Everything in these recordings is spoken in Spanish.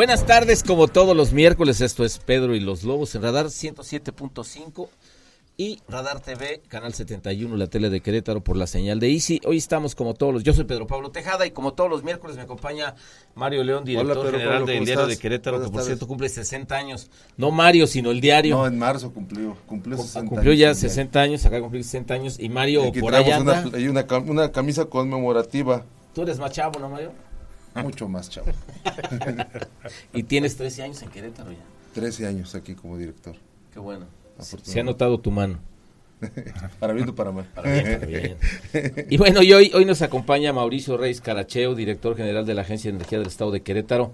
Buenas tardes, como todos los miércoles, esto es Pedro y los Lobos en Radar 107.5 y Radar TV, Canal 71, la tele de Querétaro por la señal de Easy. Hoy estamos como todos los, yo soy Pedro Pablo Tejada y como todos los miércoles me acompaña Mario León, director Hola, Pedro general Pablo, del ¿cómo Diario estás? de Querétaro, que por tardes. cierto cumple 60 años. No Mario, sino el diario. No, en marzo cumplió. Cumplió 60 cumplió ya el día. 60 años, acá cumplió 60 años y Mario por allá una, hay una, cam- una camisa conmemorativa. Tú eres más chavo, ¿no, Mario? Mucho más, chavo. Y tienes 13 años en Querétaro ya. 13 años aquí como director. Qué bueno. Se ha notado tu mano. Para bien o para mal. Para bien, para bien. Y bueno, y hoy, hoy nos acompaña Mauricio Reyes Caracheo, director general de la Agencia de Energía del Estado de Querétaro.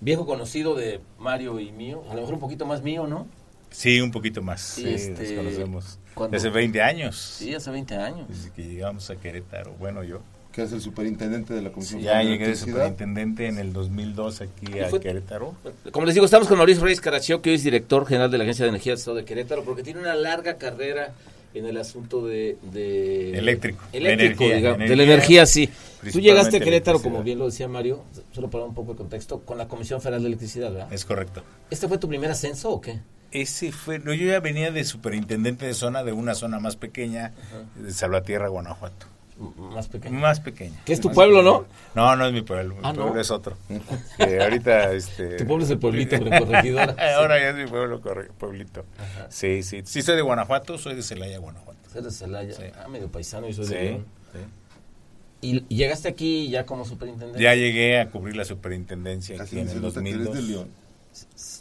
Viejo conocido de Mario y mío, a lo mejor un poquito más mío, ¿no? Sí, un poquito más. Sí, Sí, este, nos conocemos. ¿cuándo? Hace 20 años. Sí, hace 20 años. Desde que llegamos a Querétaro. Bueno, yo. Que es el superintendente de la Comisión Ya Federal de llegué de superintendente en el 2002 aquí ¿Y a fue- Querétaro. Como les digo, estamos con Mauricio Reyes Caracheo, que hoy es director general de la Agencia de Energía del Estado de Querétaro, porque tiene una larga carrera en el asunto de... de- Eléctrico. Eléctrico, Energía, digamos, de energía, la energía, sí. Tú llegaste a Querétaro, como bien lo decía Mario, solo para un poco de contexto, con la Comisión Federal de Electricidad, ¿verdad? Es correcto. ¿Este fue tu primer ascenso o qué? Ese fue, no, yo ya venía de superintendente de zona, de una zona más pequeña, de Salvatierra, Guanajuato. Más pequeño. Más pequeña. Que es tu pueblo, ¿no? No, no es mi pueblo, mi Ah, ¿no? pueblo es otro. Que ahorita, este... Tu pueblo es el pueblito, corregidora. Ahora ya es mi pueblo, pueblito. Sí, sí. Sí soy de Guanajuato, soy de Celaya, Guanajuato. Eres de Celaya. Sí. Ah, medio paisano, yo soy Sí, de León. sí. Y, y llegaste aquí ya como superintendente. Ya llegué a cubrir la superintendencia Casi aquí en el nota que eres 2002. de León.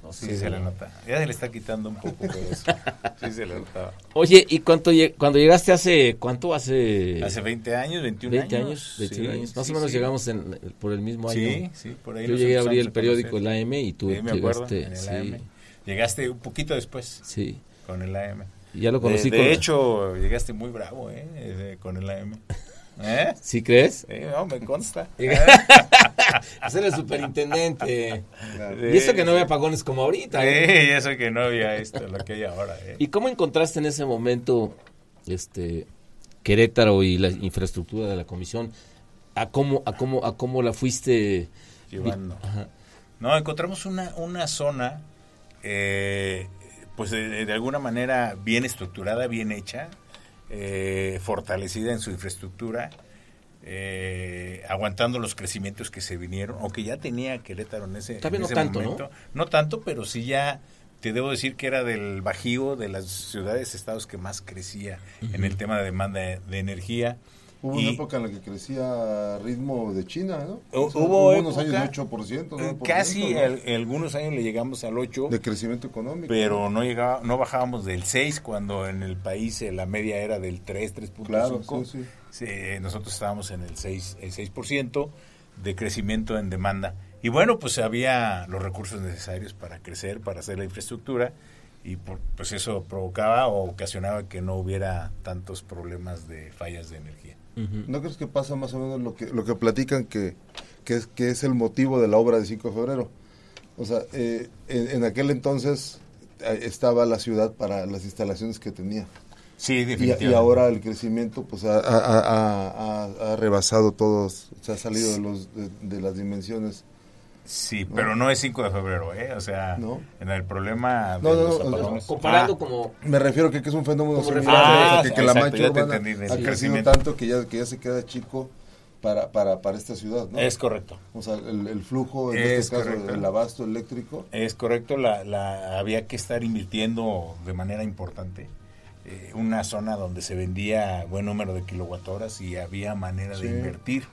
No Sí, si- se le nota. Ya se le está quitando un poco, pero eso. Sí, se le notaba. Oye, ¿y cuánto cuando llegaste hace cuánto? Hace, Hace 20 años, 21 20 años. años, 21 Sí, años. Más sí, o menos sí. llegamos en- por el mismo año. Sí, sí, por ahí Yo llegué a abrir el periódico, el. AM, y tú Sí, me acuerdo, llegaste. en el sí, AM. Llegaste un poquito después sí. con el AM. Y ya lo De, conocí de con- hecho, llegaste muy bravo. Eh, Con el AM. ¿Eh? ¿Sí crees? Sí, no, me consta. Ser el superintendente. Claro. Y eso que no había apagones como ahorita. Sí, ¿eh? y eso que no había esto, lo que hay ahora. ¿eh? ¿Y cómo encontraste en ese momento este Querétaro y la infraestructura de la comisión? ¿A cómo, a cómo, a cómo la fuiste Llevando. Ajá. No, encontramos una, una zona, eh, pues de, de alguna manera bien estructurada, bien hecha, eh, fortalecida en su infraestructura, eh, aguantando los crecimientos que se vinieron, o que ya tenía Querétaro en ese, en no ese tanto, ¿no? momento. ¿no? tanto, pero sí ya te debo decir que era del Bajío, de las ciudades, estados que más crecía en el tema de demanda de, de energía. Hubo Y- una época en la que crecía a ritmo de China, ¿no? Hu- O sea, hubo unos época- años de 8%, 9%. Casi ¿no? al- algunos años le llegamos al 8. de crecimiento económico. pero no llegaba, no bajábamos del 6 cuando en el país eh, la media era del 3, 3.5. Claro, sí. Sí, nosotros estábamos en el 6, el 6% de crecimiento en demanda. Y bueno, pues había los recursos necesarios para crecer, para hacer la infraestructura y por- pues eso provocaba o ocasionaba que no hubiera tantos problemas de fallas de energía. ¿No crees que pasa más o menos lo que, lo que platican que, que, es, que es el motivo de la obra de 5 de febrero? O sea, eh, en, en aquel entonces eh, estaba la ciudad para las instalaciones que tenía. Sí, Y, definitivamente. y ahora el crecimiento pues ha, ha- ha- ha- ha rebasado todos, se ha salido de, los, de, de las dimensiones. Sí, pero no es 5 de febrero, ¿eh? O sea, No. en el problema No, de no, los no, Comparando Ah, como Me refiero que, que es un fenómeno similar, Ah, que, que la mancha urbana entendí, ha crecido tanto que ya, que ya se queda chico para, para, para esta ciudad, ¿no? Es correcto. O sea, el, el flujo, en Es este caso, correcto. el abasto eléctrico, Es correcto, la, la, había que estar invirtiendo de manera importante. eh, una zona donde se vendía buen número de kilowatt-horas y había manera Sí. de invertir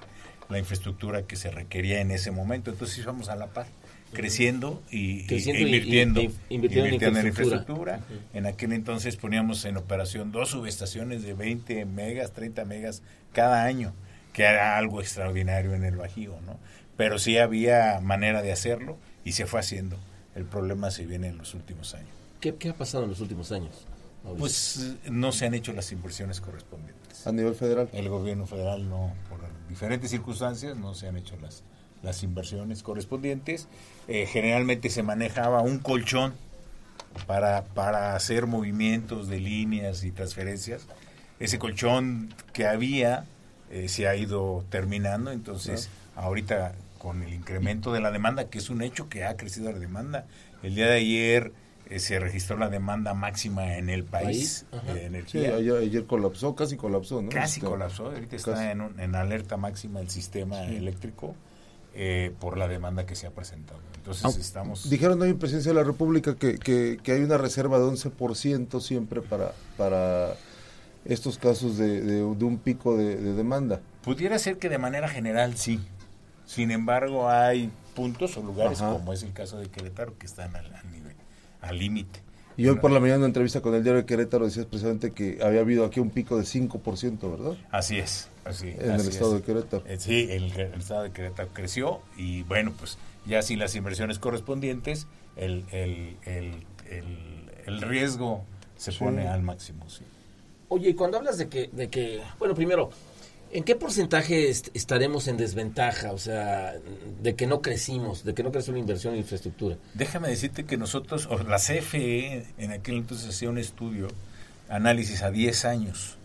la infraestructura que se requería en ese momento. Entonces íbamos a la par. creciendo y, Creciendo y- invirtiendo, y- y- invirtiendo en infraestructura. En aquel entonces poníamos en operación dos subestaciones de 20 megas, 30 megas cada año, que era algo extraordinario en el Bajío, ¿no? Pero sí había manera de hacerlo y se fue haciendo. El problema se viene en los últimos años. ¿Qué, qué ha pasado en los últimos años? Pues no se han hecho las inversiones correspondientes. A nivel federal. El gobierno federal no, por diferentes circunstancias, no se han hecho las, las inversiones correspondientes. Eh, generalmente se manejaba un colchón para, para hacer movimientos de líneas y transferencias. Ese colchón que había eh, se ha ido terminando, entonces ahorita con el incremento de la demanda, que es un hecho que ha crecido la demanda, el día de ayer se registró la demanda máxima en el país, de Sí, ayer, ayer colapsó, casi colapsó, ¿no? Casi Este, colapsó, ahorita está en, un- en alerta máxima el sistema eléctrico eh, por la demanda que se ha presentado. Entonces Ah, estamos... Dijeron hoy en Presidencia de la República que, que, que hay una reserva de 11% siempre para, para estos casos de, de- de un pico de, de demanda. Pudiera ser que de manera general sí. Sin embargo, hay puntos o lugares, Ajá. como es el caso de Querétaro, que están al al nivel, al límite. Y hoy por la mañana en una entrevista con el diario de Querétaro decías precisamente que había habido aquí un pico de 5%, ¿verdad? Así es, así, En así el es. estado de Querétaro. Eh, sí, el, el estado de Querétaro creció y bueno, pues ya sin las inversiones correspondientes, el, el, el, el, el riesgo se Sí. pone al máximo. Sí. Oye, y cuando hablas de que, de que, bueno, primero, ¿en qué porcentaje est- estaremos en desventaja? O sea, de que no crecimos, de que no creció la inversión en infraestructura. Déjame decirte que nosotros, o la CFE, en aquel entonces hacía un estudio, análisis a 10 años,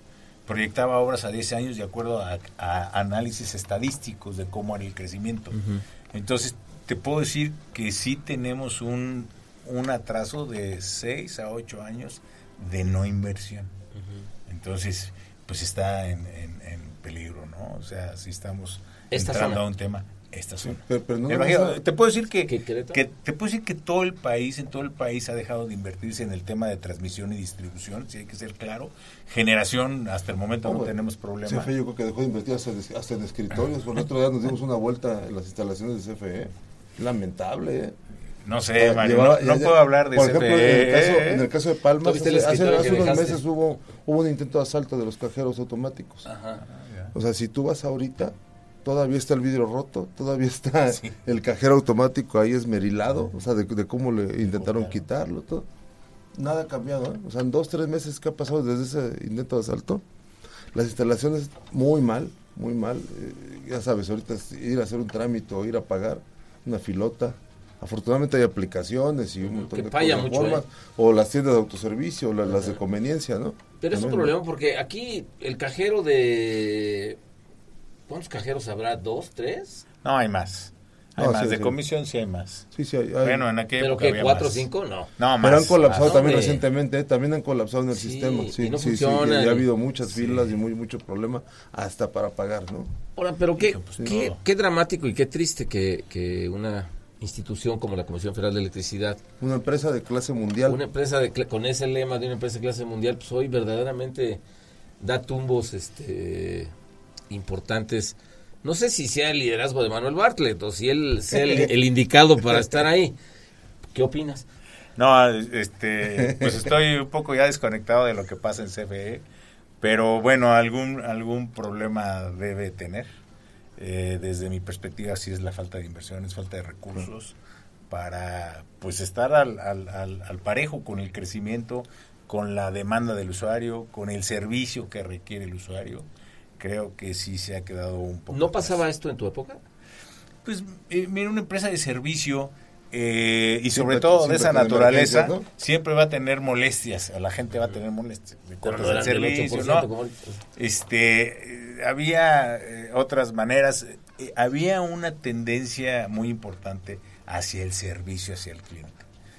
proyectaba obras a 10 años de acuerdo a, a análisis estadísticos de cómo era el crecimiento. Entonces, te puedo decir que sí tenemos un, un atraso de 6 a 8 años de no inversión. Entonces, pues está en, en- en peligro, ¿no? O sea, si estamos Esta entrando zona. a un tema, esta zona. pero- pero no a- te puedo decir que, ¿Que Querétaro? que te puedo decir que todo el país, en todo el país ha dejado de invertirse en el tema de transmisión y distribución, si hay que ser claro. Generación, hasta el momento no tenemos problema. CFE yo creo que dejó de invertir hasta, en- hasta en escritorios. Por el otro día nos dimos una vuelta en las instalaciones de CFE. Lamentable, ¿eh? No sé, Mario, Llevaba- no, no ya- puedo hablar de Por ejemplo, en el, CFE. caso, en el caso de Palmas, ¿Tú viste el hace, hace- unos dejaste? meses hubo, hubo un intento de asalto de los cajeros automáticos. Ajá. O sea, si tú vas ahorita, todavía está el vidrio roto, todavía está Sí. el cajero automático ahí esmerilado, o sea, de, de cómo le intentaron quitarlo, todo. Nada ha cambiado, ¿eh? O sea, en dos, tres meses que ha pasado desde ese intento de asalto, las instalaciones muy mal, muy mal. Eh, ya sabes, ahorita es ir a hacer un trámite o ir a pagar una filota. Afortunadamente hay aplicaciones y un montón que de falla cosas, mucho, formas, ¿eh? o las tiendas de autoservicio, o la- las de conveniencia, ¿no? Pero es un problema porque aquí el cajero de... ¿Cuántos cajeros habrá? ¿Dos? ¿Tres? No, hay más. Hay No, más. sí, de sí. comisión sí hay más. Sí, sí, hay- hay- Bueno, en aquella ¿Pero época que había ¿Cuatro o cinco? No. No, más. Pero han colapsado Ah, también hombre. recientemente, ¿eh? también han colapsado en el Sí, sistema. Sí, y no sí, sí, funcionan. y ha habido muchas Sí. filas y muy mucho problema hasta para pagar, ¿no? Ahora, pero qué, pues, qué, qué dramático y qué triste que, que una institución como la Comisión Federal de Electricidad, Una empresa de clase mundial. una empresa de, con ese lema de una empresa de clase mundial, pues hoy verdaderamente da tumbos este, importantes. No sé si sea el liderazgo de Manuel Bartlett o si él sea el, el indicado para estar ahí. ¿Qué opinas? No, este, pues estoy un poco ya desconectado de lo que pasa en CFE, pero bueno, algún algún problema debe tener. Eh, desde mi perspectiva, sí es la falta de inversiones, falta de recursos para pues estar al, al, al, al parejo con el crecimiento, con la demanda del usuario, con el servicio que requiere el usuario. Creo que sí se ha quedado un poco. ¿No atrás. pasaba esto en tu época? Pues, eh, mira, una empresa de servicio eh, y Siempre- sobre todo de esa naturaleza, siempre va a tener molestias. A la gente va a tener molestias. De cortes del servicio, 8%, ¿no? como- Este, eh, había eh, otras maneras. Eh, había una tendencia muy importante hacia el servicio, hacia el cliente.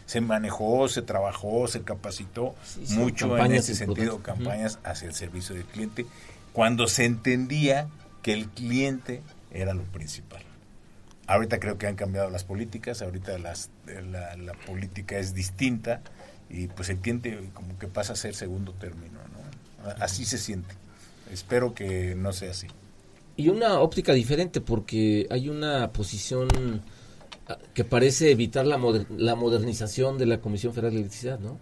Se manejó, se trabajó, se capacitó Sí, sí, mucho en ese sentido, campañas hacia el servicio del cliente, cuando se entendía que el cliente era lo principal. Ahorita creo que han cambiado las políticas, ahorita las, eh, la, la política es distinta y pues el cliente como que pasa a ser segundo término, ¿no? Así se siente. Espero que no sea así. Y una óptica diferente porque hay una posición ah, que parece evitar la, la modernización de la Comisión Federal de Electricidad, ¿no?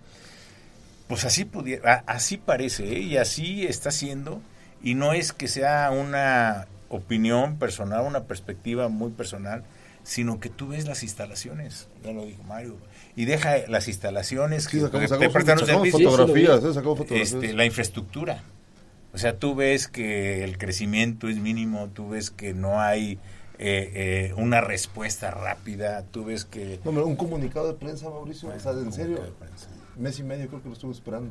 Pues así pudiera, así parece, ¿eh? y así está siendo, y no es que sea una opinión personal, una perspectiva muy personal, sino que tú ves las instalaciones, ya lo dijo Mario, y deja las instalaciones que te prestan fotografías, este, la infraestructura. O sea, tú ves que el crecimiento es mínimo, tú ves que no hay eh, eh, una respuesta rápida, tú ves que... No, un comunicado de prensa, Mauricio, o sea, en serio, mes y medio creo que lo estuve esperando.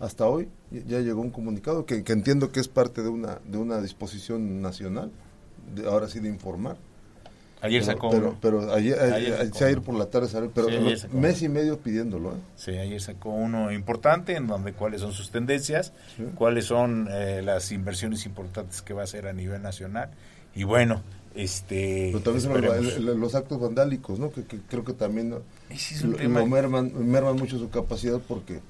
Hasta hoy ya llegó un comunicado que, que entiendo que es parte de una, de una disposición nacional, de, ahora sí de informar Ayer sacó pero, pero, ayer, ayer, por la tarde pero mes y medio pidiéndolo. ¿eh? Sí, ayer sacó uno importante en donde cuáles son sus tendencias, cuáles son eh, las inversiones importantes que va a hacer a nivel nacional. Y bueno, este... Pero también los actos vandálicos, ¿no? Que, creo que también lo, merman, merman mucho su capacidad porque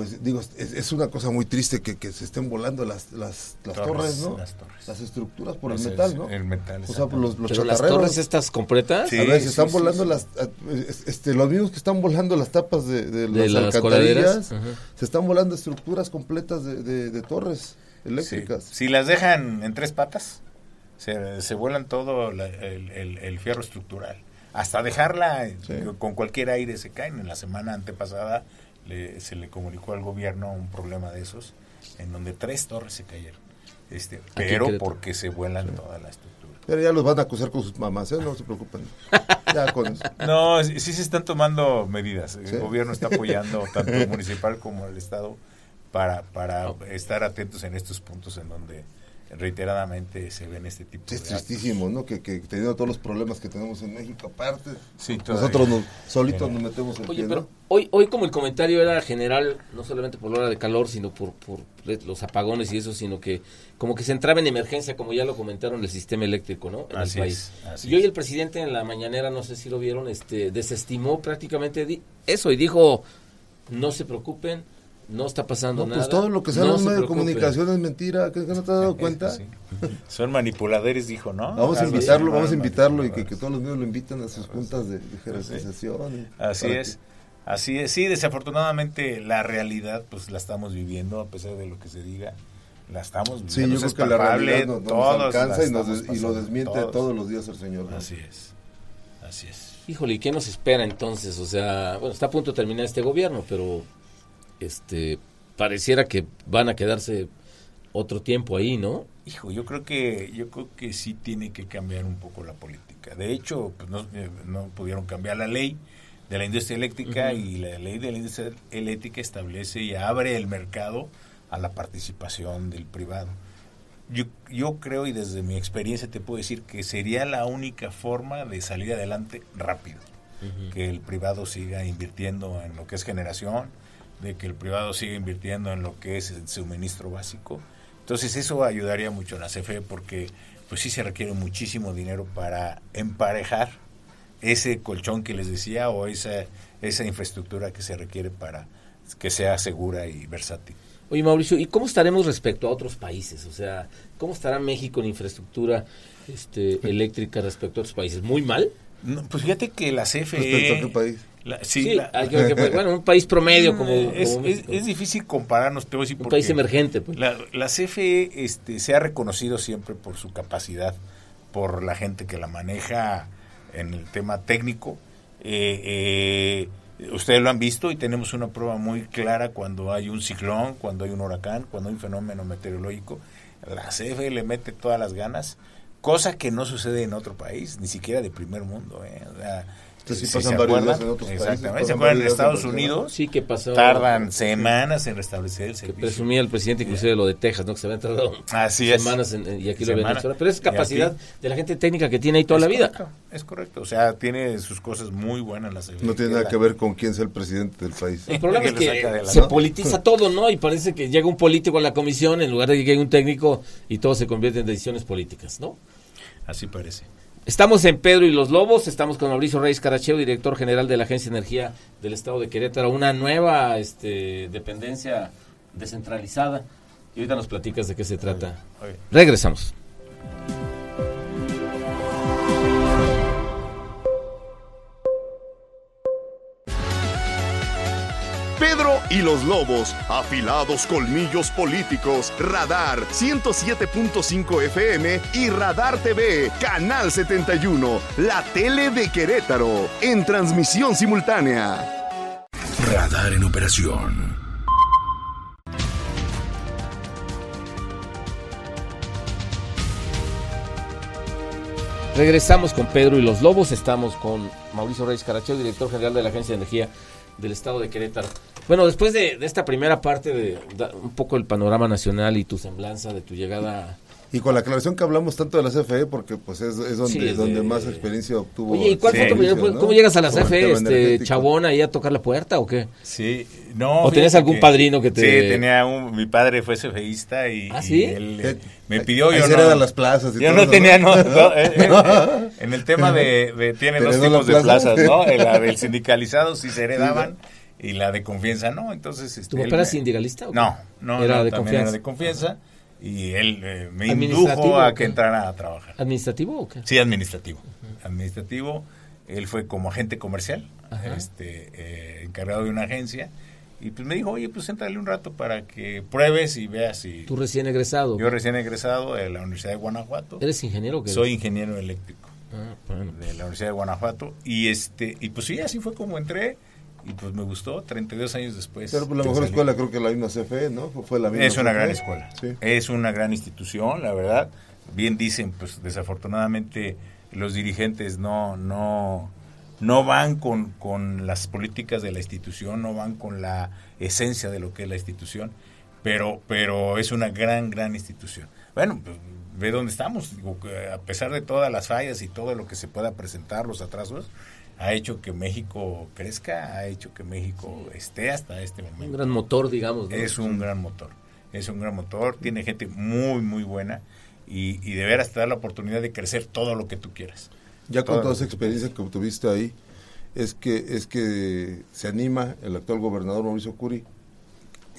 pues digo, es, una cosa muy triste que, que se estén volando las, las, las torres, ¿no? Las, estructuras por el metal, ¿no? El metal. O sea, por los, los las torres estas completas. a ver, se están volando las, este, los mismos que están volando las tapas de, de, las, alcantarillas, se están volando estructuras completas de, de torres eléctricas. Si las dejan en tres patas, se, se vuelan todo el, el, el, fierro estructural. Hasta dejarla con cualquier aire se caen. En la semana antepasada se le comunicó al gobierno un problema de esos, en donde tres torres se cayeron. Este, pero porque se vuelan toda la estructura. Pero ya los van a acusar con sus mamás, ¿eh? no se preocupen. Ya con No, sí, se están tomando medidas. El gobierno está apoyando tanto el municipal como el Estado para, para estar atentos en estos puntos en donde reiteradamente se ven este tipo de Es tristísimo, ¿no? Que, que, teniendo todos los problemas que tenemos en México, aparte, nosotros nos, solitos nos metemos en Oye, pero hoy, hoy como el comentario era general, no solamente por la hora de calor, sino por, por los apagones y eso, sino que como que se entraba en emergencia, como ya lo comentaron, el sistema eléctrico, ¿no? En el país. y hoy el presidente en la mañanera, no sé si lo vieron, este desestimó prácticamente eso y dijo, no se preocupen, no está pasando pues nada. Pues todo lo que sale en medio de comunicación es mentira, ¿qué que no te has dado cuenta? Son manipuladores, dijo, ¿no? Vamos a invitarlo, vamos a invitarlo y que, todos los medios lo inviten a sus juntas de, jerarquización. Así es. Así es, sí, desafortunadamente la realidad pues la estamos viviendo a pesar de lo que se diga, la estamos viviendo. Sí, yo creo que la realidad nos, alcanza y, lo desmiente todos. los días el Señor. Así es, así es. Híjole, ¿y qué nos espera entonces? O sea, bueno, está a punto de terminar este gobierno, pero este pareciera que van a quedarse otro tiempo ahí, ¿no? Hijo, yo creo que yo creo que sí tiene que cambiar un poco la política. De hecho, pues no, eh, no pudieron cambiar la ley de la industria eléctrica y la ley de la industria eléctrica establece y abre el mercado a la participación del privado. Yo, yo creo y desde mi experiencia te puedo decir que sería la única forma de salir adelante rápido, que el privado siga invirtiendo en lo que es generación, de que el privado siga invirtiendo en lo que es el suministro básico. Entonces eso ayudaría mucho a la CFE porque pues sí se requiere muchísimo dinero para emparejar ese colchón que les decía o esa, esa infraestructura que se requiere para que sea segura y versátil. Oye Mauricio, ¿y cómo estaremos respecto a otros países? O sea, ¿cómo estará México en infraestructura este, eléctrica respecto a otros países? ¿Muy mal? pues fíjate que la CFE... ¿Respecto a qué país? Sí, bueno, un país promedio como, es, es, difícil compararnos, a decir un país emergente. Pues. La, la, CFE este, se ha reconocido siempre por su capacidad, por la gente que la maneja en el tema técnico. Eh, eh, ustedes lo han visto y tenemos una prueba muy clara cuando hay un ciclón, cuando hay un huracán, cuando hay un fenómeno meteorológico. La CFE le mete todas las ganas, cosa que no sucede en otro país, ni siquiera de primer mundo. ¿eh? O sea, sí, pasan varios días en otros Exactamente. ¿Se acuerdan en Estados Unidos? Sí, que pasó. Tardan semanas en restablecer el servicio. Que presumía el presidente inclusive lo de Texas, ¿no? Que se habían tardado Así semanas en, y aquí lo ven Pero es capacidad de la gente técnica que tiene ahí toda la vida. es correcto. O sea, tiene sus cosas muy buenas la No tiene nada que ver con quién sea el presidente del país. El problema es que se politiza todo, ¿no? Y parece que llega un político a la comisión en lugar de que llegue un técnico y todo se convierte en decisiones políticas, ¿no? Así parece. Estamos en Pedro y los Lobos, estamos con Mauricio Reyes Caracheo, director general de la Agencia de Energía del Estado de Querétaro, una nueva este, dependencia descentralizada. Y ahorita nos platicas de qué se trata. Regresamos. Y los Lobos, afilados colmillos políticos, Radar 107.5 FM y Radar TV, Canal 71, la tele de Querétaro, en transmisión simultánea. Radar en operación. Regresamos con Pedro y los Lobos. Estamos con Mauricio Reyes Caracheo, director general de la Agencia de Energía del Estado de Querétaro. Bueno, después de, esta primera parte de, un poco el panorama nacional y tu semblanza de tu llegada y con la aclaración que hablamos tanto de la CFE, porque pues es, donde, donde más experiencia obtuvo. Oye, ¿y cuál fue ¿Cómo llegas a la CFE? Este, ¿Chabón ahí a tocar la puerta o qué? Sí, no. ¿O tenías algún padrino que te...? Sí, tenía un... Mi padre fue CFEista y, ¿Ah, sí? él me pidió... Ahí yo no, las plazas y Yo no tenía... No, eh, eh, en el tema de... tiene dos tipos de plazas, ¿no? La del sindicalizado sí se heredaban y la de confianza no, entonces... Este, ¿Tu papá era sindicalista? O no, no, era no, de confianza. era de confianza y él eh, me indujo a que entrara a trabajar. ¿Administrativo o qué? Sí, administrativo. Administrativo. Él fue como agente comercial, este eh, encargado de una agencia. Y pues me dijo, oye, pues entrale un rato para que pruebes y veas si... ¿Tú recién egresado? Yo recién egresado de la Universidad de Guanajuato. ¿Eres ingeniero o qué Soy ingeniero eléctrico. Ah, bueno. De la Universidad de Guanajuato. Y este y pues sí, así fue como entré y pues me gustó 32 años después. Pero pues, la mejor escuela creo que la misma CFE, ¿no? Fue la misma es una CFE. gran escuela. Sí. Es una gran institución, la verdad. Bien dicen, pues desafortunadamente los dirigentes no no no van con, con las políticas de la institución, no van con la esencia de lo que es la institución, pero pero es una gran gran institución. Bueno, pues, ve dónde estamos, Digo, a pesar de todas las fallas y todo lo que se pueda presentar, los atrasos, ha hecho que México crezca, ha hecho que México esté hasta este momento. Un gran motor, digamos. ¿no? Es un gran motor, es un gran motor, tiene gente muy, muy buena y, y de veras te da la oportunidad de crecer todo lo que tú quieras. Ya con toda esa que tú experiencia que obtuviste ahí, es que, es que se anima el actual gobernador Mauricio Curi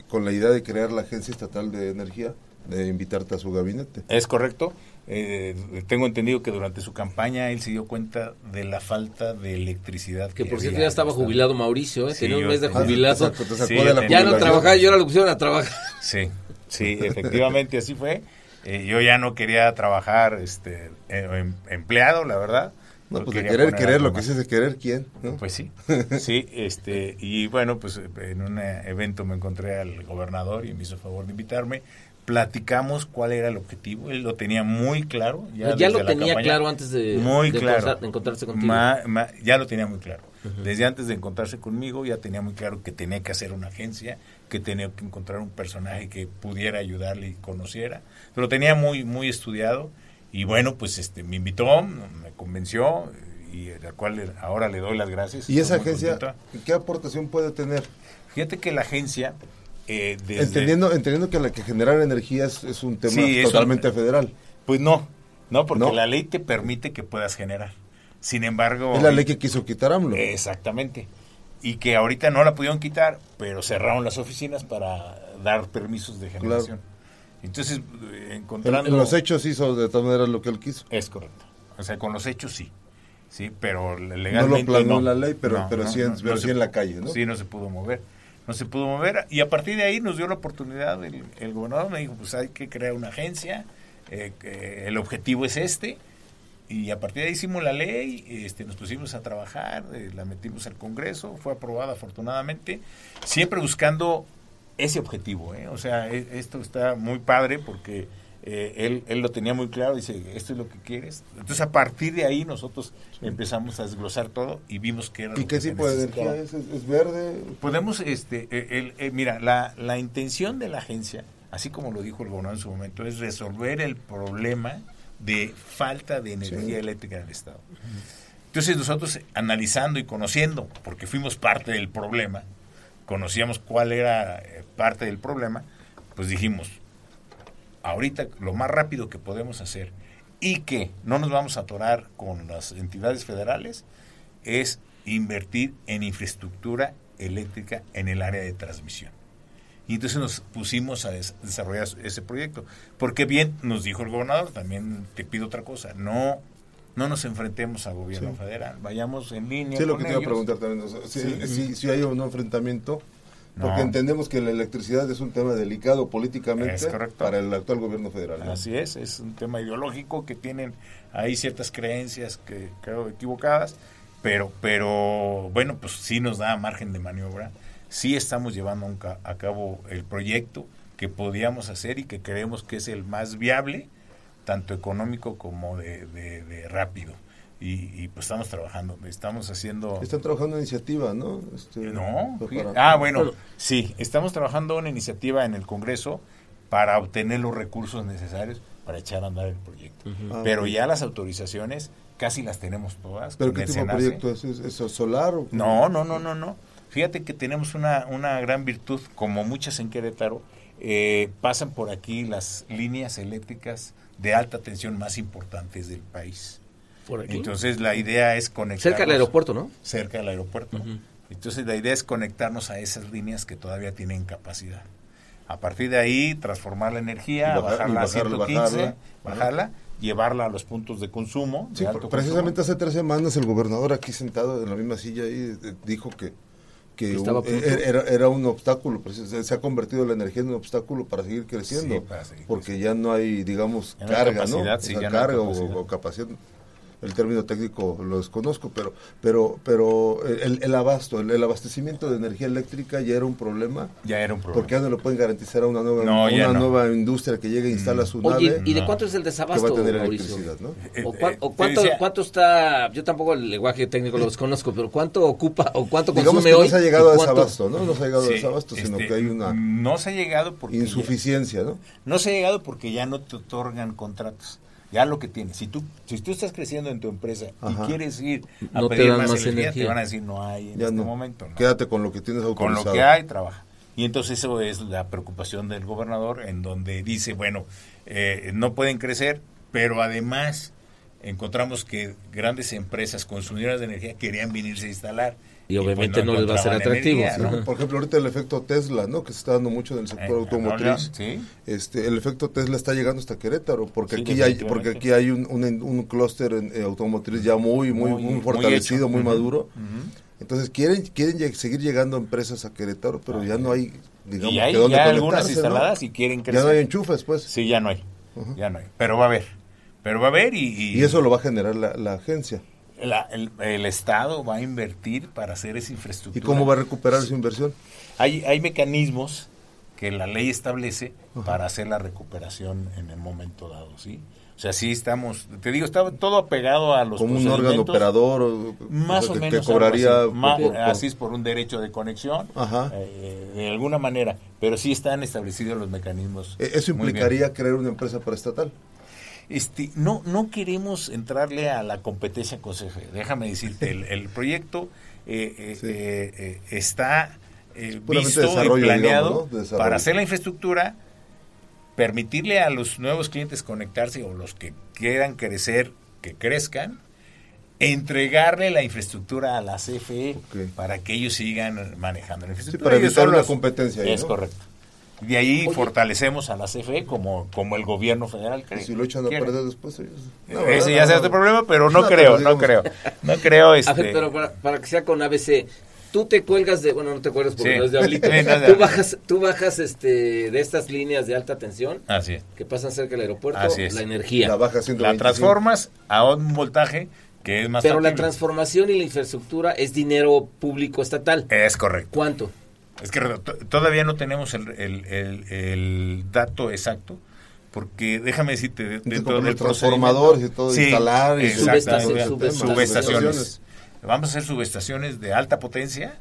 con la idea de crear la Agencia Estatal de Energía, de invitarte a su gabinete. Es correcto. Eh, tengo entendido que durante su campaña él se dio cuenta de la falta de electricidad. Que por cierto ya estaba jubilado Mauricio, ¿eh? Sí, tenía un yo- mes de jubilado. Exacto, Sí, de yo Ya no trabajaba y ahora lo pusieron a trabajar. Sí, sí, efectivamente así fue. Eh, yo ya no quería trabajar este eh, em- empleado, la verdad. No, Yo pues de querer, querer, lo que es de querer, ¿quién? ¿no? Pues sí, sí, este, y bueno, pues en un eh, evento me encontré al gobernador y me hizo favor de invitarme. Platicamos cuál era el objetivo, él lo tenía muy claro. Ya, desde lo tenía campaña. claro antes de, muy de claro. encontrarse contigo. Ma- ma- ya lo tenía muy claro. Desde antes de encontrarse conmigo ya tenía muy claro que tenía que hacer una agencia, que tenía que encontrar un personaje que pudiera ayudarle y conociera. Lo tenía muy muy estudiado y bueno, pues este me invitó, me convenció y a la cual ahora le doy las gracias. ¿Y esa agencia contento. qué aportación puede tener? Fíjate que la agencia eh, desde- Entendiendo, entendiendo que la que generar energía es, es un tema Sí, totalmente federal. Pues no, no, porque ¿No? la ley te permite que puedas generar. Sin embargo... Es la ley que quiso quitar AMLO. Exactamente. Y que ahorita no la pudieron quitar, pero cerraron las oficinas para dar permisos de generación. Entonces, eh, en, encontrando... en los hechos hizo de todas maneras lo que él quiso. Es correcto. O sea, con los hechos sí. Sí, pero No legalmente lo planeó no. la ley, pero, No, pero no, sí, en, no, pero no sí en la calle, ¿no? Sí, no se pudo mover. No se pudo mover. Y a partir de ahí nos dio la oportunidad, el, el gobernador me dijo, pues hay que crear una agencia, eh, que el objetivo es este. Y a partir de ahí hicimos la ley, este, nos pusimos a trabajar, eh, la metimos al Congreso, fue aprobada afortunadamente, siempre buscando ese objetivo. ¿eh? O sea, e- esto está muy padre porque eh, él, él lo tenía muy claro, dice, esto es lo que quieres. Entonces a partir de ahí nosotros empezamos a desglosar todo y vimos que era ¿Y qué tipo de energía es? ¿Es, verde? Podemos, este, eh, el- eh, mira, la, la intención de la agencia, así como lo dijo el gobernador en su momento, es resolver el problema de falta de energía eléctrica en el Estado. Entonces nosotros analizando y conociendo, porque fuimos parte del problema, conocíamos cuál era parte del problema, pues dijimos, ahorita lo más rápido que podemos hacer y que no nos vamos a atorar con las entidades federales es invertir en infraestructura eléctrica en el área de transmisión. Y entonces nos pusimos a des- desarrollar ese proyecto. Porque bien nos dijo el gobernador, también te pido otra cosa, no no nos enfrentemos al gobierno Sí. federal, vayamos en línea Sí, lo que te iba a ellos. preguntar también. o sea, si, Sí. si- si hay un enfrentamiento, Porque entendemos que la electricidad es un tema delicado políticamente para el actual gobierno federal. Así es, es un tema ideológico que tienen ahí ciertas creencias que creo equivocadas, pero, pero bueno, pues sí nos da margen de maniobra, sí estamos llevando a cabo el proyecto que podíamos hacer y que creemos que es el más viable, tanto económico como de rápido y, pues estamos trabajando, estamos haciendo... Están trabajando en iniciativa, ¿no? Este, no, ah, bueno, sí, estamos trabajando una iniciativa en el Congreso para obtener los recursos necesarios para echar a andar el proyecto. Ah, Pero ya las autorizaciones casi las tenemos todas. ¿Pero qué tipo de proyecto es? ¿Es, solar? O no, no, no, no, no. Fíjate que tenemos una, una gran virtud, como muchas en Querétaro, eh, pasan por aquí las líneas eléctricas de alta tensión más importantes del país. Entonces la idea es conectar. Cerca del aeropuerto, ¿no? Cerca del aeropuerto. Entonces la idea es conectarnos a esas líneas que todavía tienen capacidad. A partir de ahí, transformar la energía, bajarla a 115, bajarla, llevarla a los puntos de consumo. precisamente hace tres semanas el gobernador aquí sentado en la misma silla ahí eh, dijo que que e, era, era, un obstáculo, se ha convertido la energía en un obstáculo para seguir creciendo, porque ya no hay, digamos, carga, ¿no? carga o, capacidad el término técnico lo desconozco, pero pero pero el, abasto, el, abastecimiento de energía eléctrica ya era un problema. Ya era un problema. Porque ya no lo pueden garantizar a una nueva una nueva industria que llegue e instala su Oye, ¿y de cuánto es el desabasto, Mauricio? ¿no? ¿O, eh, eh, cuánto, cuánto está, yo tampoco el lenguaje técnico lo desconozco, pero cuánto ocupa o cuánto Digamos consume que no se ha llegado a desabasto, ¿no? No se ha llegado a desabasto, sino este, que hay una no se ha llegado porque insuficiencia, ¿no? No se ha llegado porque ya no te otorgan contratos ya lo que tienes. Si tú, si tú estás creciendo en tu empresa y quieres ir a pedir más, energía, te van a decir no hay en este momento. Quédate con lo que tienes autorizado. Con lo que hay, trabaja. Y entonces eso es la preocupación del gobernador, en donde dice, bueno, eh, no pueden crecer, pero además encontramos que grandes empresas consumidoras de energía querían venirse a instalar y obviamente no, les va a ser atractivo. Por ejemplo, ahorita el efecto Tesla, ¿no? Que se está dando mucho en el sector eh, automotriz. Este, el efecto Tesla está llegando hasta Querétaro, porque aquí hay, porque aquí hay un, un, clúster eh, automotriz ya muy, muy, muy, fortalecido, muy, maduro. Entonces quieren, quieren seguir llegando empresas a Querétaro, pero ya no hay, digamos, y hay ya algunas instaladas y quieren crecer. Ya no hay enchufes, pues. Sí, ya no hay. Ya no hay. Pero va a haber. Pero va a haber y... Y, eso lo va a generar la, la agencia el, Estado va a invertir para hacer esa infraestructura. ¿Y cómo va a recuperar esa inversión? Hay, hay mecanismos que la ley establece para hacer la recuperación en el momento dado, ¿sí? O sea, sí estamos, te digo, está todo apegado a los Como un órgano operador, más o, menos que cobraría así, es por un derecho de conexión, eh, de alguna manera, pero sí están establecidos los mecanismos. ¿E-, ¿Eso implicaría crear una empresa paraestatal? Este, no, no queremos entrarle a la competencia con CFE. Déjame decirte, el, proyecto eh, eh, eh, está visto y planeado para hacer la infraestructura, permitirle a los nuevos clientes conectarse o los que quieran crecer, que crezcan, entregarle la infraestructura a la CFE para que ellos sigan manejando la infraestructura. para evitar una competencia. es correcto. De ahí fortalecemos a la CFE como, como el gobierno federal cree. Si lo echan a perder después Ese ya sea este problema, pero no, creo, no creo. No creo. Este... pero para, que sea con ABC, tú te cuelgas de, bueno, no te cuelgas porque no es de ahorita. tú bajas, tú bajas este, de estas líneas de alta tensión Así que pasan cerca del aeropuerto, la energía. La, bajas la transformas a un voltaje que es más Pero la transformación y la infraestructura es dinero público estatal. Es correcto. ¿Cuánto? Es que todavía no tenemos el, el, dato exacto, porque déjame decirte, dentro del transformadores y todo, instalar y subestaciones. Vamos a hacer subestaciones de alta potencia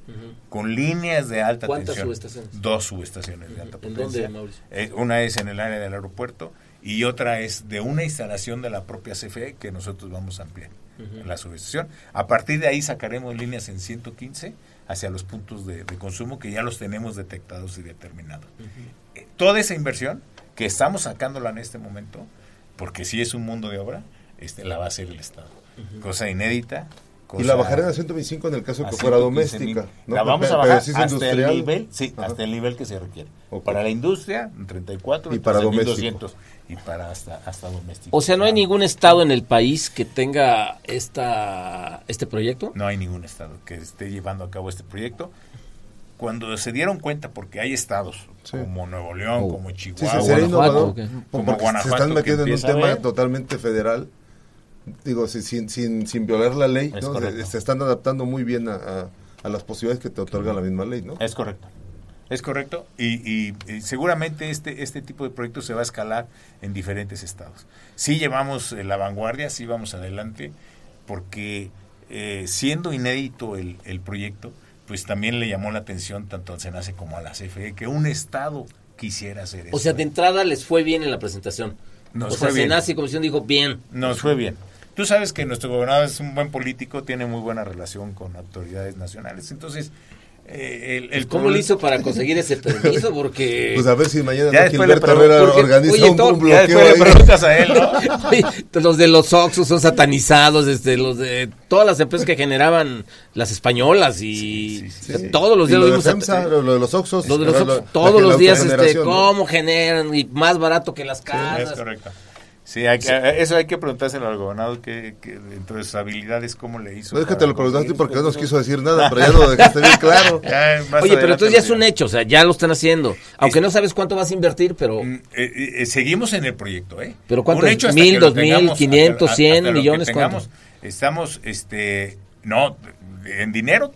con líneas de alta ¿Cuántas tensión. subestaciones? Dos subestaciones de alta potencia. ¿En dónde, eh, una es en el área del aeropuerto y otra es de una instalación de la propia CFE que nosotros vamos a ampliar la subestación. A partir de ahí sacaremos líneas en 115 hacia los puntos de, consumo que ya los tenemos detectados y determinados. Eh, toda esa inversión que estamos sacándola en este momento, porque si es un mundo de obra, este, la va a hacer el Estado. Cosa inédita, y la bajaré a 125 en el caso que fuera doméstica. La vamos a bajar hasta el nivel, sí, hasta el nivel que se requiere. Para la industria, 34 y para doméstico. Y para hasta, hasta doméstico. O sea, ¿no hay ningún estado en el país que tenga esta este proyecto? No hay ningún estado que esté llevando a cabo este proyecto. cuando se dieron cuenta, porque hay estados Sí. como Nuevo León, Oh. como Chihuahua, sí, Guanajuato. Como Guanajuato, se están metiendo en un tema totalmente federal, digo, si- sin, sin, sin violar la ley, Es ¿no? correcto. se, se están adaptando muy bien a, a- a las posibilidades que te otorga la misma ley, ¿no? Es correcto. Es correcto. Y, y- y seguramente este, este tipo de proyectos se va a escalar en diferentes estados. Sí llevamos eh, la vanguardia, sí vamos adelante, porque eh, siendo inédito el, el proyecto, pues también le llamó la atención tanto al SENACE como a la CFE que un estado quisiera hacer eso. O sea, de entrada les fue bien en la presentación. Nos o sea, fue bien. Senasi y Comisión dijo bien. Nos fue bien. Tú sabes que nuestro gobernador es un buen político, tiene muy buena relación con autoridades nacionales. Entonces, eh, el, el ¿Cómo le hizo para conseguir ese permiso? Porque... Pues a ver si mañana Ya después le Gilberto Herrera organiza oye, un, todo- un ya bloqueo le ahí. preguntas a él, ¿no? Oye, los de los Oxxos son satanizados, este, los de todas las empresas que generaban las españolas y Sí, sí, sí, todos los Y días lo lo de FEMSA, lo, lo de los Oxxos. Lo de los Oxxos, todos los días, este, cómo generan y más barato que las Es casas. correcto. Sí, hay que- eso hay que preguntárselo al gobernador, que, que dentro de sus habilidades, ¿cómo le hizo? No, déjate para lo preguntaste porque no nos quiso decir nada, pero ya lo dejaste bien claro. Ya, más Oye, pero entonces ya es un hecho, o sea, ya lo están haciendo. Aunque no sabes cuánto vas a invertir, pero Mm, eh, eh, seguimos en el proyecto, ¿eh? ¿Pero cuánto Un es? hecho ¿Mil, que dos mil, quinientos, cien que millones, tengamos, cuánto? Estamos, este, no, en dinero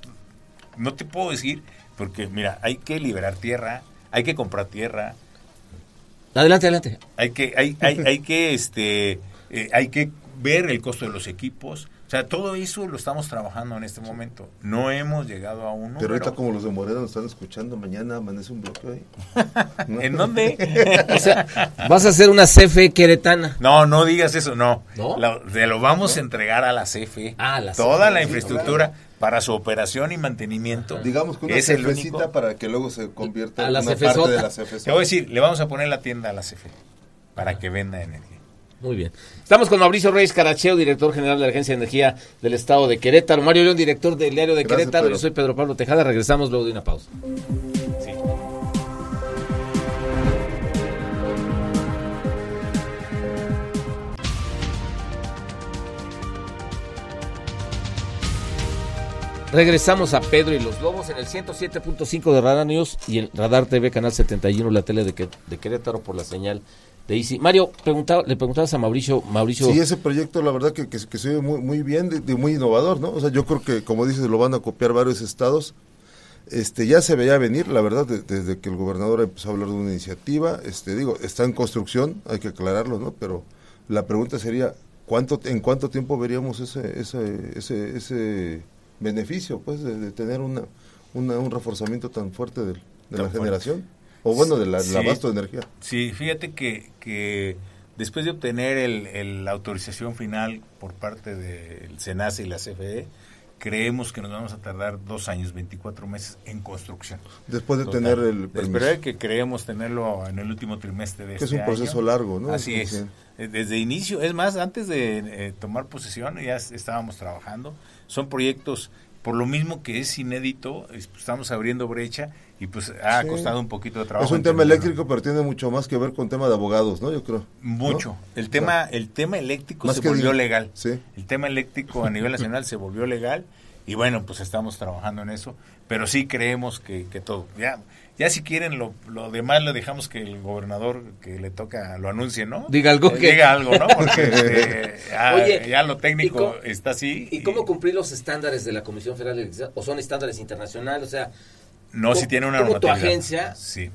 no te puedo decir, porque mira, hay que liberar tierra, hay que comprar tierra, adelante, adelante. hay que, hay, hay, hay que, este, eh, hay que ver el costo de los equipos. O sea, todo eso lo estamos trabajando en este momento. No hemos llegado a uno. Pero ahorita como los de Morena nos están escuchando, mañana amanece un bloqueo ahí. ¿No? ¿En dónde? O sea, vas a hacer una CFE queretana. No, no digas eso, no. ¿No? La- te lo vamos a entregar a la CFE. Ah, la Toda CFE, la sí, infraestructura para su operación y mantenimiento. Digamos que una es el único. para que luego se convierta A en una cefesota. parte de la CFE. Te voy a decir, le vamos a poner la tienda a la CFE para que venda energía. Muy bien. Estamos con Mauricio Reyes Caracheo, director general de la Agencia de Energía del Estado de Querétaro. Mario León, director del Diario de Gracias, Querétaro. Pedro. Yo soy Pedro Pablo Tejada. Regresamos luego de una pausa. Regresamos a Pedro y los Lobos en el 107.5 de Radar News y el Radar TV, Canal 71, la tele de, de Querétaro por la señal de Easy. Mario, preguntaba, le preguntabas a Mauricio, Mauricio, Sí, ese proyecto la verdad que, que, que se ve muy, muy bien, muy innovador, ¿no? O sea, yo creo que, como dices, lo van a copiar varios estados. Este, ya se veía venir, la verdad, de- desde que el gobernador empezó a hablar de una iniciativa. Este, digo, está en construcción, hay que aclararlo, ¿no? Pero la pregunta sería, ¿cuánto, ¿en cuánto tiempo veríamos ese, ese, ese, ese beneficio, pues, de, de tener una, una- un reforzamiento tan fuerte de, Tan la fuerte. generación? O bueno, del Sí. abasto de energía. Sí, fíjate que, que después de obtener el, el- la autorización final por parte del SENACE y la CFE, creemos que nos vamos a tardar dos años, 24 meses en construcción. Después de Total. tener el permiso. Esperar que creemos tenerlo en el último trimestre de Que es este un proceso año. largo, ¿no? Así es. Eh, Desde inicio, es más, antes de eh, tomar posesión ya es- estábamos trabajando. Son proyectos, por lo mismo que es inédito, es- pues, estamos abriendo brecha y pues ha Sí. costado un poquito de trabajo. Es un tema eléctrico, pero tiene mucho más que ver con tema de abogados, ¿no? Yo creo. Mucho. ¿no? El tema, el tema eléctrico Más se volvió legal. Sí. El tema eléctrico a nivel nacional se volvió legal y bueno, pues estamos trabajando en eso, pero sí creemos que, que todo. Ya, ya si quieren lo, lo demás lo dejamos que el gobernador que le toca lo anuncie, ¿no? Diga algo Eh, que- Diga algo, ¿no? Porque este, ya, Oye, ya lo ¿y técnico cómo- está así. ¿y cómo cumplir los estándares de la Comisión Federal de Electricidad? ¿O son estándares internacionales? O sea, No, si ¿Cómo- tiene una cómo tu normatividad. agencia? Sí.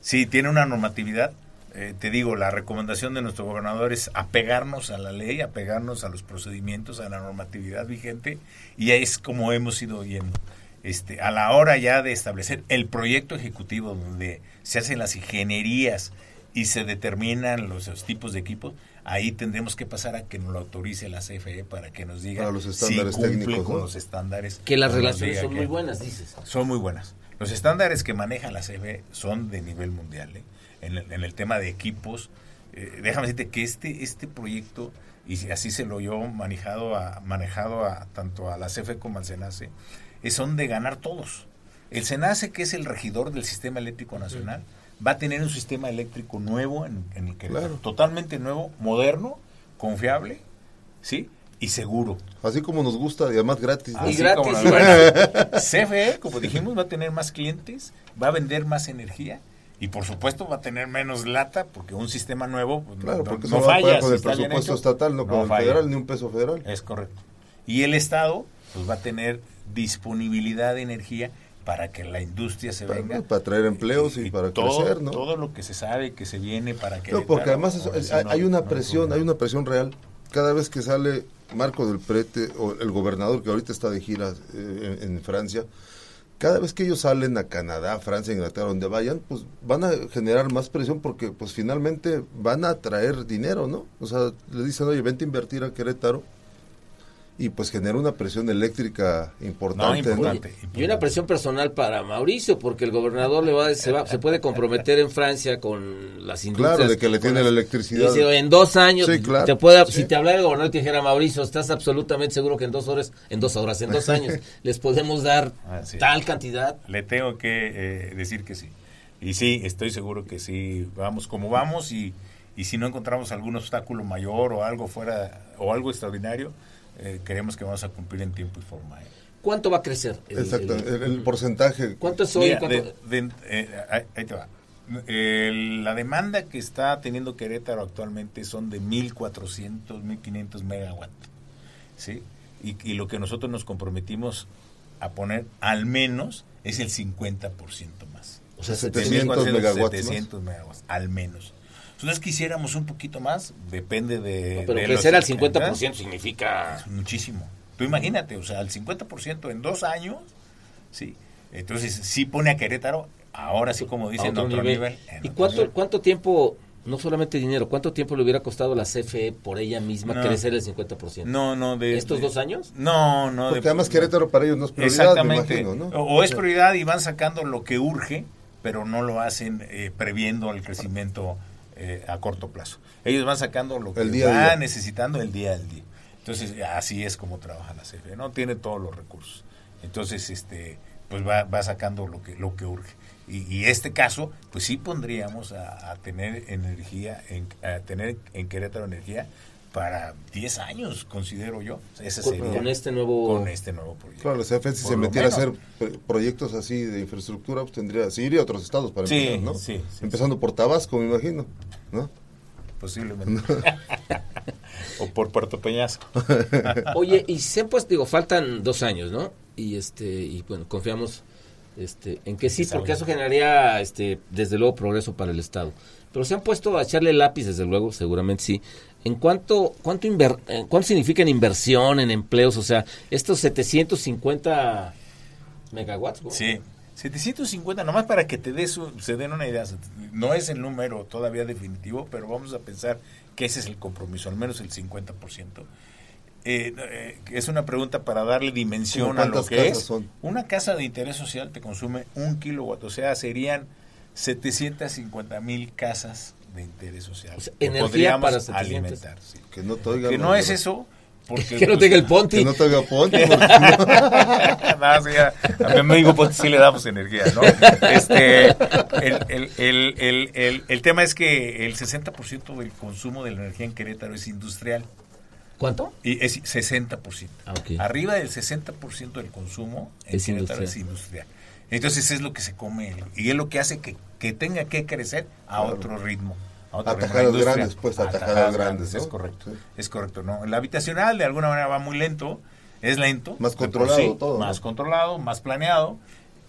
Sí, tiene una normatividad. Eh, te digo, la recomendación de nuestro gobernador es apegarnos a la ley, apegarnos a los procedimientos, a la normatividad vigente, y es como hemos ido yendo. Este, a la hora ya de establecer el proyecto ejecutivo donde se hacen las ingenierías y se determinan los, los tipos de equipos, ahí tendremos que pasar a que nos lo autorice la CFE para que nos diga Para los si estándares cumple técnicos, con ¿no? los estándares. que las relaciones son muy buenas, dices. son muy buenas. Los estándares que maneja la CFE son de nivel mundial. ¿eh? En, el, en el tema de equipos, eh, déjame decirte que este, este proyecto, y así se lo yo manejado a, manejado a tanto a la CFE como al SENACE, eh, son de ganar todos. El SENACE, que es el regidor del sistema eléctrico nacional, va a tener un sistema eléctrico nuevo en, en el que Claro. totalmente nuevo, moderno, confiable, ¿sí? y seguro. Así como nos gusta y además gratis. ¿no? Y Así gratis, como y la- gratis. CFE, como dijimos, va a tener más clientes, va a vender más energía y por supuesto va a tener menos lata porque un sistema nuevo pues, Claro, no, porque no a falla. con si el presupuesto hecho, estatal, no con el federal, ni un peso federal. Es correcto. Y el Estado pues va a tener disponibilidad de energía para que la industria se Para, venga. para traer empleos y, para todo, crecer, ¿no? Todo lo que se sabe que se viene para que... No, porque además eso- hay, hay una presión, hay una presión real. Cada vez que sale Marco del Prete o el gobernador que ahorita está de gira eh, en, en Francia, cada vez que ellos salen a Canadá, Francia, Inglaterra, donde vayan, pues van a generar más presión porque pues finalmente van a traer dinero, ¿no? O sea, le dicen, oye, vente a invertir a Querétaro y pues genera una presión eléctrica importante. ¿no? importante. Y una presión personal para Mauricio, porque el gobernador le va, se, va, se puede comprometer en Francia con las industrias. Claro, de que le tiene las- la electricidad. Dice, en dos años, Sí, claro. te puede, Sí. si te hablara el gobernador y te dijera, Mauricio, estás absolutamente seguro que en dos horas, en dos horas, en dos años, les podemos dar es. tal cantidad. Le tengo que eh, decir que sí. Y sí, estoy seguro que sí, vamos como vamos y, y si no encontramos algún obstáculo mayor o algo fuera o algo extraordinario, eh, creemos que vamos a cumplir en tiempo y forma. ¿eh? ¿Cuánto va a crecer? el- Exacto, el- el, el porcentaje. ¿Cuánto es hoy? Mira, ¿Cuánto- de- de- eh, ahí, te va. El- la demanda que está teniendo Querétaro actualmente son de 1.400, 1.500 megawatts. ¿sí? Y, y lo que nosotros nos comprometimos a poner al menos es el 50% más. o sea, 700 700 megawatts más. 700 megawatts, al menos. Entonces quisiéramos un poquito más, depende de... pero de crecer al 50% significa... es muchísimo. Tú imagínate, o sea, al 50% en dos años, sí. Entonces, sí pone a Querétaro, ahora sí, como dicen, a otro nivel. nivel. en ¿Y otro cuánto, nivel. cuánto tiempo, no solamente dinero, cuánto tiempo le hubiera costado a la CFE por ella misma No. crecer el 50%? No, no, de... ¿Estos de- dos años? No, no. Porque de- además Querétaro para ellos no es prioridad, me imagino, ¿no? o, o es prioridad y van sacando lo que urge, pero no lo hacen eh, previendo el crecimiento eh, a corto plazo. Ellos van sacando lo que El día van día. necesitando el día al día. Entonces, así es como trabaja la CFE, ¿no? Tiene todos los recursos. Entonces, este pues va, va sacando lo que lo que urge. Y, y este caso, pues sí pondríamos a, a tener energía, en, a tener en Querétaro energía para 10 años, considero yo. Ese Con- sería con este nuevo- con este nuevo proyecto. Claro, la CFE si Por se metiera a hacer pro- proyectos así de infraestructura, pues tendría, sí iría a otros estados para Sí, empezar, ¿no? sí, sí, Empezando por Tabasco, me imagino, ¿no? Posiblemente. o por Puerto Peñasco. Oye, y se han puesto, digo, faltan dos años, ¿no? Y este, y bueno, confiamos este, en que sí, Que porque eso generaría, este, desde luego, progreso para el Estado. Pero se han puesto a echarle lápiz, desde luego, seguramente sí. ¿En cuánto, cuánto, inver, en cuánto significa en inversión, en empleos? O sea, estos 750 megawatts. ¿no? Sí. 750, nomás para que te des un- se den una idea. No es el número todavía definitivo, pero vamos a pensar que ese es el compromiso, al menos el 50%. Eh, eh, es una pregunta para darle dimensión ¿Cómo a lo que casas es. son? Una casa de interés social te consume un kilowatt, o sea, serían 750 mil casas de interés social. O sea, que energía podríamos para 700. alimentar. sí. Que no te Que no es eso. Porque, que no tenga el Ponti. Que no te oiga Ponte, porque No, sí, a, a mi amigo Ponte sí le damos energía, ¿no? Este, el, el, el, el, el, el tema es que el 60% del consumo de la energía en Querétaro es industrial. ¿Cuánto? Y es 60%. Ah, ok. Arriba del 60% del consumo en Es Querétaro industrial. es industrial. Entonces es lo que se come y es lo que hace que, que tenga que crecer a Claro. otro ritmo. a otro ritmo. Atajadas La industria- grandes, pues, atajadas grandes, ¿no? Es correcto, Sí. es correcto. ¿no? El habitacional de alguna manera va muy lento, es lento. Más controlado todo, Más ¿no? controlado, más planeado.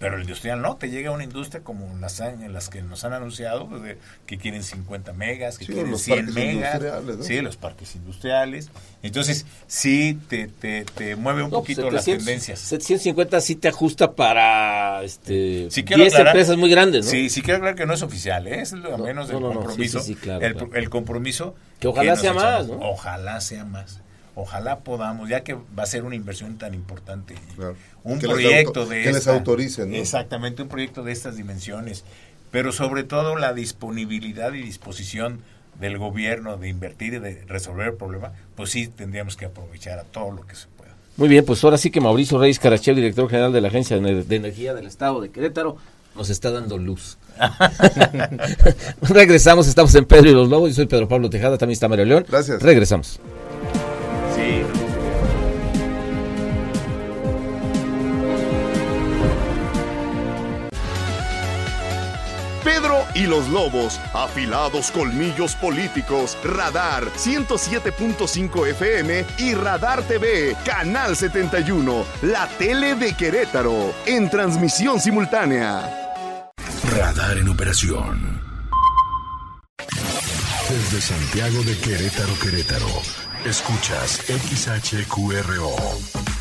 Pero el industrial no, te llega una industria como las, han- en las que nos han anunciado, pues, de- que quieren 50 megas, que Sí, quieren los 100 parques megas. industriales, ¿no? Sí, los parques industriales. Entonces, sí, te, te, te mueve un No, poquito pues, las 700, tendencias. 750 sí te ajusta para este, Sí quiero 10 aclarar- empresas muy grandes, ¿no? Sí, sí quiero aclarar que no es oficial, ¿eh? es lo No, menos no, el no, no, sí, compromiso. sí, sí, claro, el, claro. el compromiso. Que ojalá sea más, echamos. ¿no? Ojalá sea más. Ojalá podamos, ya que va a ser una inversión tan importante. Claro. Un Que proyecto de que les autoricen, ¿no? Exactamente, un proyecto de estas dimensiones. Pero sobre todo la disponibilidad y disposición del gobierno de invertir y de resolver el problema, pues sí tendríamos que aprovechar a todo lo que se pueda. Muy bien, pues ahora sí que Mauricio Reyes Carachel, director general de la Agencia de Energía del Estado de Querétaro, nos está dando luz. Regresamos, estamos en Pedro y los Lobos. Yo soy Pedro Pablo Tejada, también está Mario León. Gracias. Regresamos. Y los lobos, afilados colmillos políticos, Radar 107.5 FM y Radar TV, Canal 71, la tele de Querétaro, en transmisión simultánea. Radar en operación. Desde Santiago de Querétaro, Querétaro, escuchas XHQRO.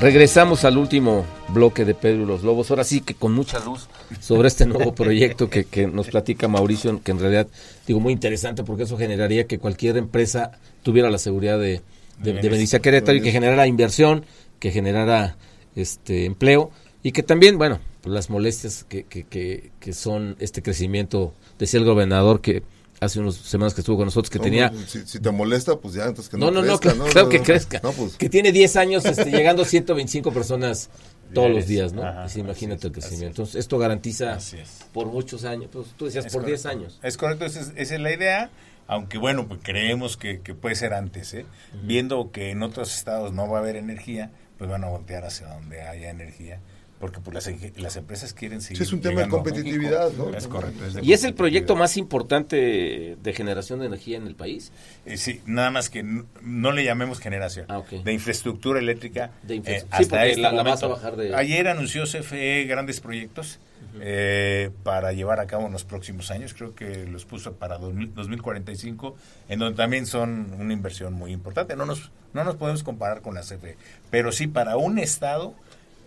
Regresamos al último bloque de Pedro y los Lobos, ahora sí que con mucha luz sobre este nuevo proyecto que, que, nos platica Mauricio, que en realidad digo muy interesante porque eso generaría que cualquier empresa tuviera la seguridad de, de, de venirse a Querétaro y que generara inversión, que generara este empleo y que también, bueno, pues las molestias que, que, que, que son este crecimiento, decía el gobernador que hace unas semanas que estuvo con nosotros que No, tenía pues, si, si te molesta, pues ya, entonces que no, no, no, no, crezca, claro, que no, crezca. No, pues, Que tiene 10 años este, llegando 125 personas todos los días. ¿no? Ajá, sí, imagínate así el crecimiento. Entonces, esto garantiza es. por muchos años. Pues, tú decías Es por 10 correcto. años. Es correcto, esa es, esa es la idea, aunque bueno, pues creemos que, que puede ser antes, ¿eh? Viendo que en otros estados no va a haber energía, pues van a voltear hacia donde haya energía, porque pues las, las empresas quieren seguir Sí, es un tema de competitividad. ¿no? Es correcto. de Y es el proyecto más importante de generación de energía en el país. Eh, sí, nada más que no le llamemos generación. Ah. De infraestructura eléctrica. De infra- eh, sí, hasta porque este la- la vas momento. a bajar de- Ayer anunció CFE grandes proyectos eh, para llevar a cabo en los próximos años. Creo que los puso para 2000 2045, en donde también son una inversión muy importante. No nos, no nos podemos comparar con la CFE, pero sí para un estado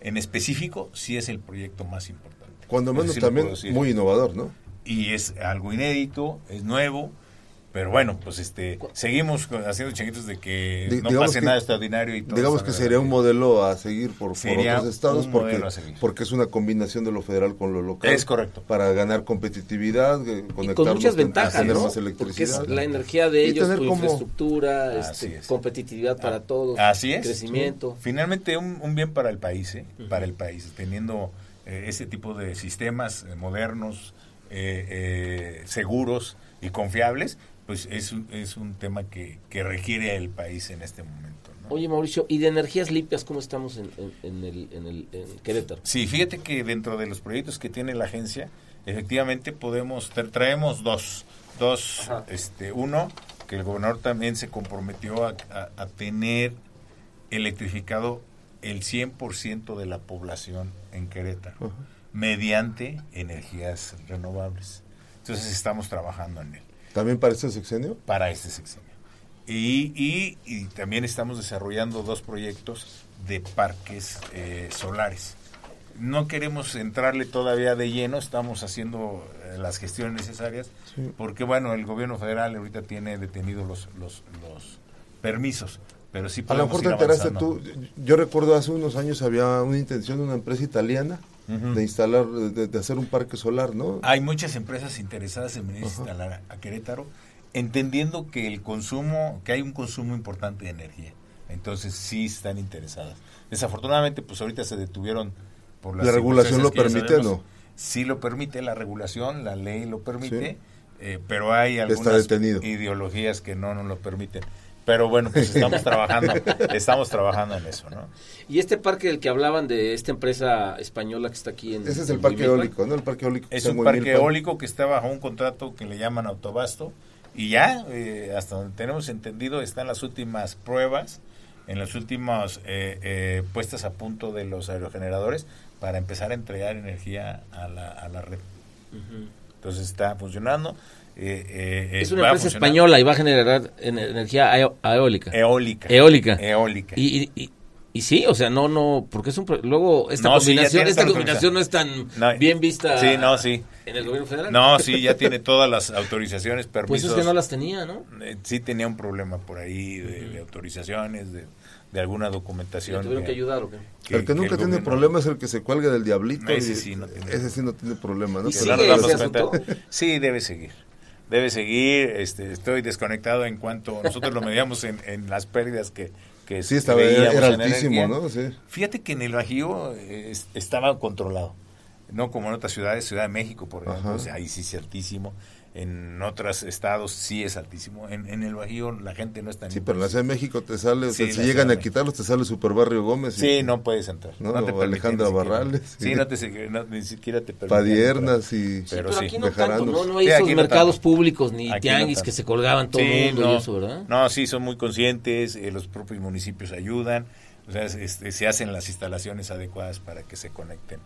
en específico, sí es el proyecto más importante. cuando menos también muy innovador, ¿no? y es algo inédito, es nuevo, pero bueno, pues este seguimos haciendo chinguitos de que no pase que- nada extraordinario y todo. Digamos que sería un modelo a seguir por, por otros estados porque, porque es una combinación de lo federal con lo local. Es correcto. Para ganar competitividad, eh, Y con conectarnos muchas con- ventajas, tener ¿no? más Porque electricidad. es la energía de ellos, tener tu como- infraestructura, Así este, es. competitividad para todos, Así es. crecimiento. Finalmente un, un bien para el país, ¿eh? para el país, teniendo eh, ese tipo de sistemas eh, modernos, eh, eh, seguros y confiables, pues es, un- es un tema que, que requiere el país en este momento. ¿no? Oye, Mauricio, ¿y de energías limpias cómo estamos en, en- en el, en, el, en Querétaro? Sí, fíjate que dentro de los proyectos que tiene la agencia, efectivamente podemos, tra- traemos dos, dos, Ajá. este, uno, que el gobernador también se comprometió a, a- a tener electrificado el 100% de la población en Querétaro, mediante energías renovables. Entonces estamos trabajando en él También para este sexenio. para este sexenio. Y, y, y también estamos desarrollando dos proyectos de parques eh, solares. No queremos entrarle todavía de lleno, estamos haciendo eh, las gestiones necesarias, Sí. porque bueno, el gobierno federal ahorita tiene detenidos los, los, los permisos, pero sí A lo podemos mejor te enteraste tú. Yo recuerdo hace unos años había una intención de una empresa italiana De instalar, de, de hacer un parque solar, ¿no? Hay muchas empresas interesadas en venir a instalar a, Querétaro, entendiendo que el consumo, que hay un consumo importante de energía. Entonces sí están interesadas. Desafortunadamente, pues ahorita se detuvieron por las La regulación lo permite, sabemos. ¿no? Sí lo permite la regulación, la ley lo permite, Sí. eh, pero hay algunas ideologías que no nos lo permiten. Pero bueno, pues estamos trabajando, estamos trabajando en eso, ¿no? Y este parque del que hablaban de esta empresa española que está aquí en... Ese es en el parque eólico, ¿no? El parque eólico. Es un parque eólico que está bajo un contrato que le llaman autobasto y ya, eh, hasta donde tenemos entendido, están las últimas pruebas, en las últimas eh, eh, puestas a punto de los aerogeneradores para empezar a entregar energía a la, a la red. Entonces está funcionando. Eh, eh, Es eh, una empresa española y va a generar en- energía eólica. Eólica. Eólica. Eólica. Y, y- y Y sí, o sea, no, no, porque es un... pro- Luego, esta No, combinación, esta combinación no es tan No, bien vista sí, no, sí. en el gobierno federal. No, sí, ya tiene todas las autorizaciones, Pues permisos. es que no las tenía, ¿no? Eh, sí tenía un problema por ahí de, de autorizaciones, de, de alguna ¿Le documentación. tuvieron que ayudar o qué? el que nunca el tiene gobierno- problema es el que se cuelga del diablito. Ese y- sí no tiene- ese sí no tiene problema, ¿no? ¿Y que Pero- no sigue ese asunto? Sí, debe seguir. Debe seguir. Este, estoy desconectado en cuanto nosotros lo medíamos en, en las pérdidas que, que Sí, estaba, era en altísimo. ¿no? Sí. Fíjate que en el Bajío eh, es- estaba controlado. No como en otras ciudades, Ciudad de México, por ejemplo, Ajá. o sea, ahí sí es altísimo. En otros estados sí es altísimo. En, en el Bajío la gente no está Sí, pero en la Ciudad de México te sale, o sea, si llegan a quitarlos, te sale Super Barrio Gómez. y- Sí, no puedes entrar. No, te o Alejandra. Barrales, Sí, no te, no, ni siquiera te permiten Padiernas y... Pero, sí. aquí no tanto, no, no hay Sí, esos no mercados tanto. públicos ni Aquí no tianguis que se colgaban todo el mundo no, y eso, ¿verdad? No, sí, son muy conscientes, eh, los propios municipios ayudan, o sea, es- este, se hacen las instalaciones adecuadas para que se conecten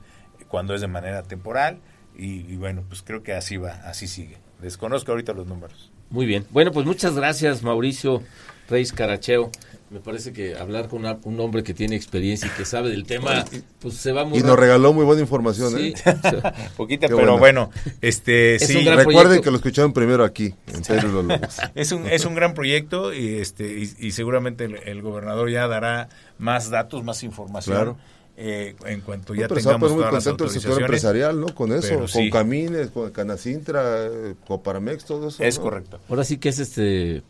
cuando es de manera temporal y, y bueno, pues creo que así va, así sigue. Desconozco ahorita los números. Muy bien. Bueno, pues muchas gracias, Mauricio Reis Caracheo. Me parece que hablar con una- un hombre que tiene experiencia y que sabe del tema, pues se va muy Y nos regaló muy buena información, Sí. ¿eh? Poquita, Qué pero bueno. bueno, este Es sí, Recuerden proyecto. que lo escucharon primero aquí, en Pedro y los Lobos. es un es un gran proyecto y este y, y seguramente el, el gobernador ya dará más datos, más información. Claro. Eh, en cuanto ya pero se va a tengamos poner muy todas las el sector empresarial, ¿no? Con eso, Pero con sí. Camines, con Canacintra, Coparamex, todo eso. Es ¿no? correcto. Ahora sí que es este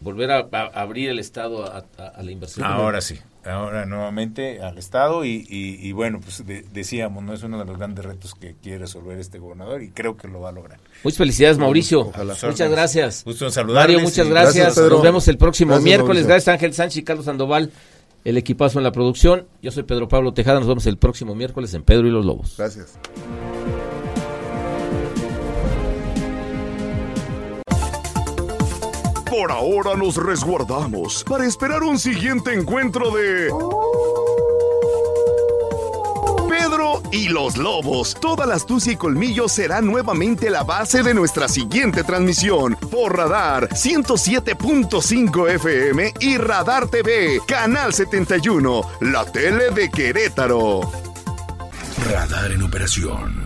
volver a, a- abrir el Estado a, a- a la inversión. Ahora sí, ahora nuevamente al Estado y, y- y bueno, pues de- decíamos, no es uno de los grandes retos que quiere resolver este gobernador y creo que lo va a lograr. Muchas felicidades, Mauricio. Ojalá. Muchas gracias. Gusto en saludarles Mario, muchas gracias. Nos vemos el próximo Gracias, miércoles. Mauricio. Gracias, Ángel Sánchez y Carlos Sandoval, el equipazo en la producción. Yo soy Pedro Pablo Tejada. Nos vemos el próximo miércoles en Pedro y los Lobos. Gracias. Por ahora nos resguardamos para esperar un siguiente encuentro de... Y los Lobos. Toda la astucia y colmillo será nuevamente la base de nuestra siguiente transmisión. Por Radar 107.5 FM y Radar TV, Canal 71, la tele de Querétaro. Radar en operación.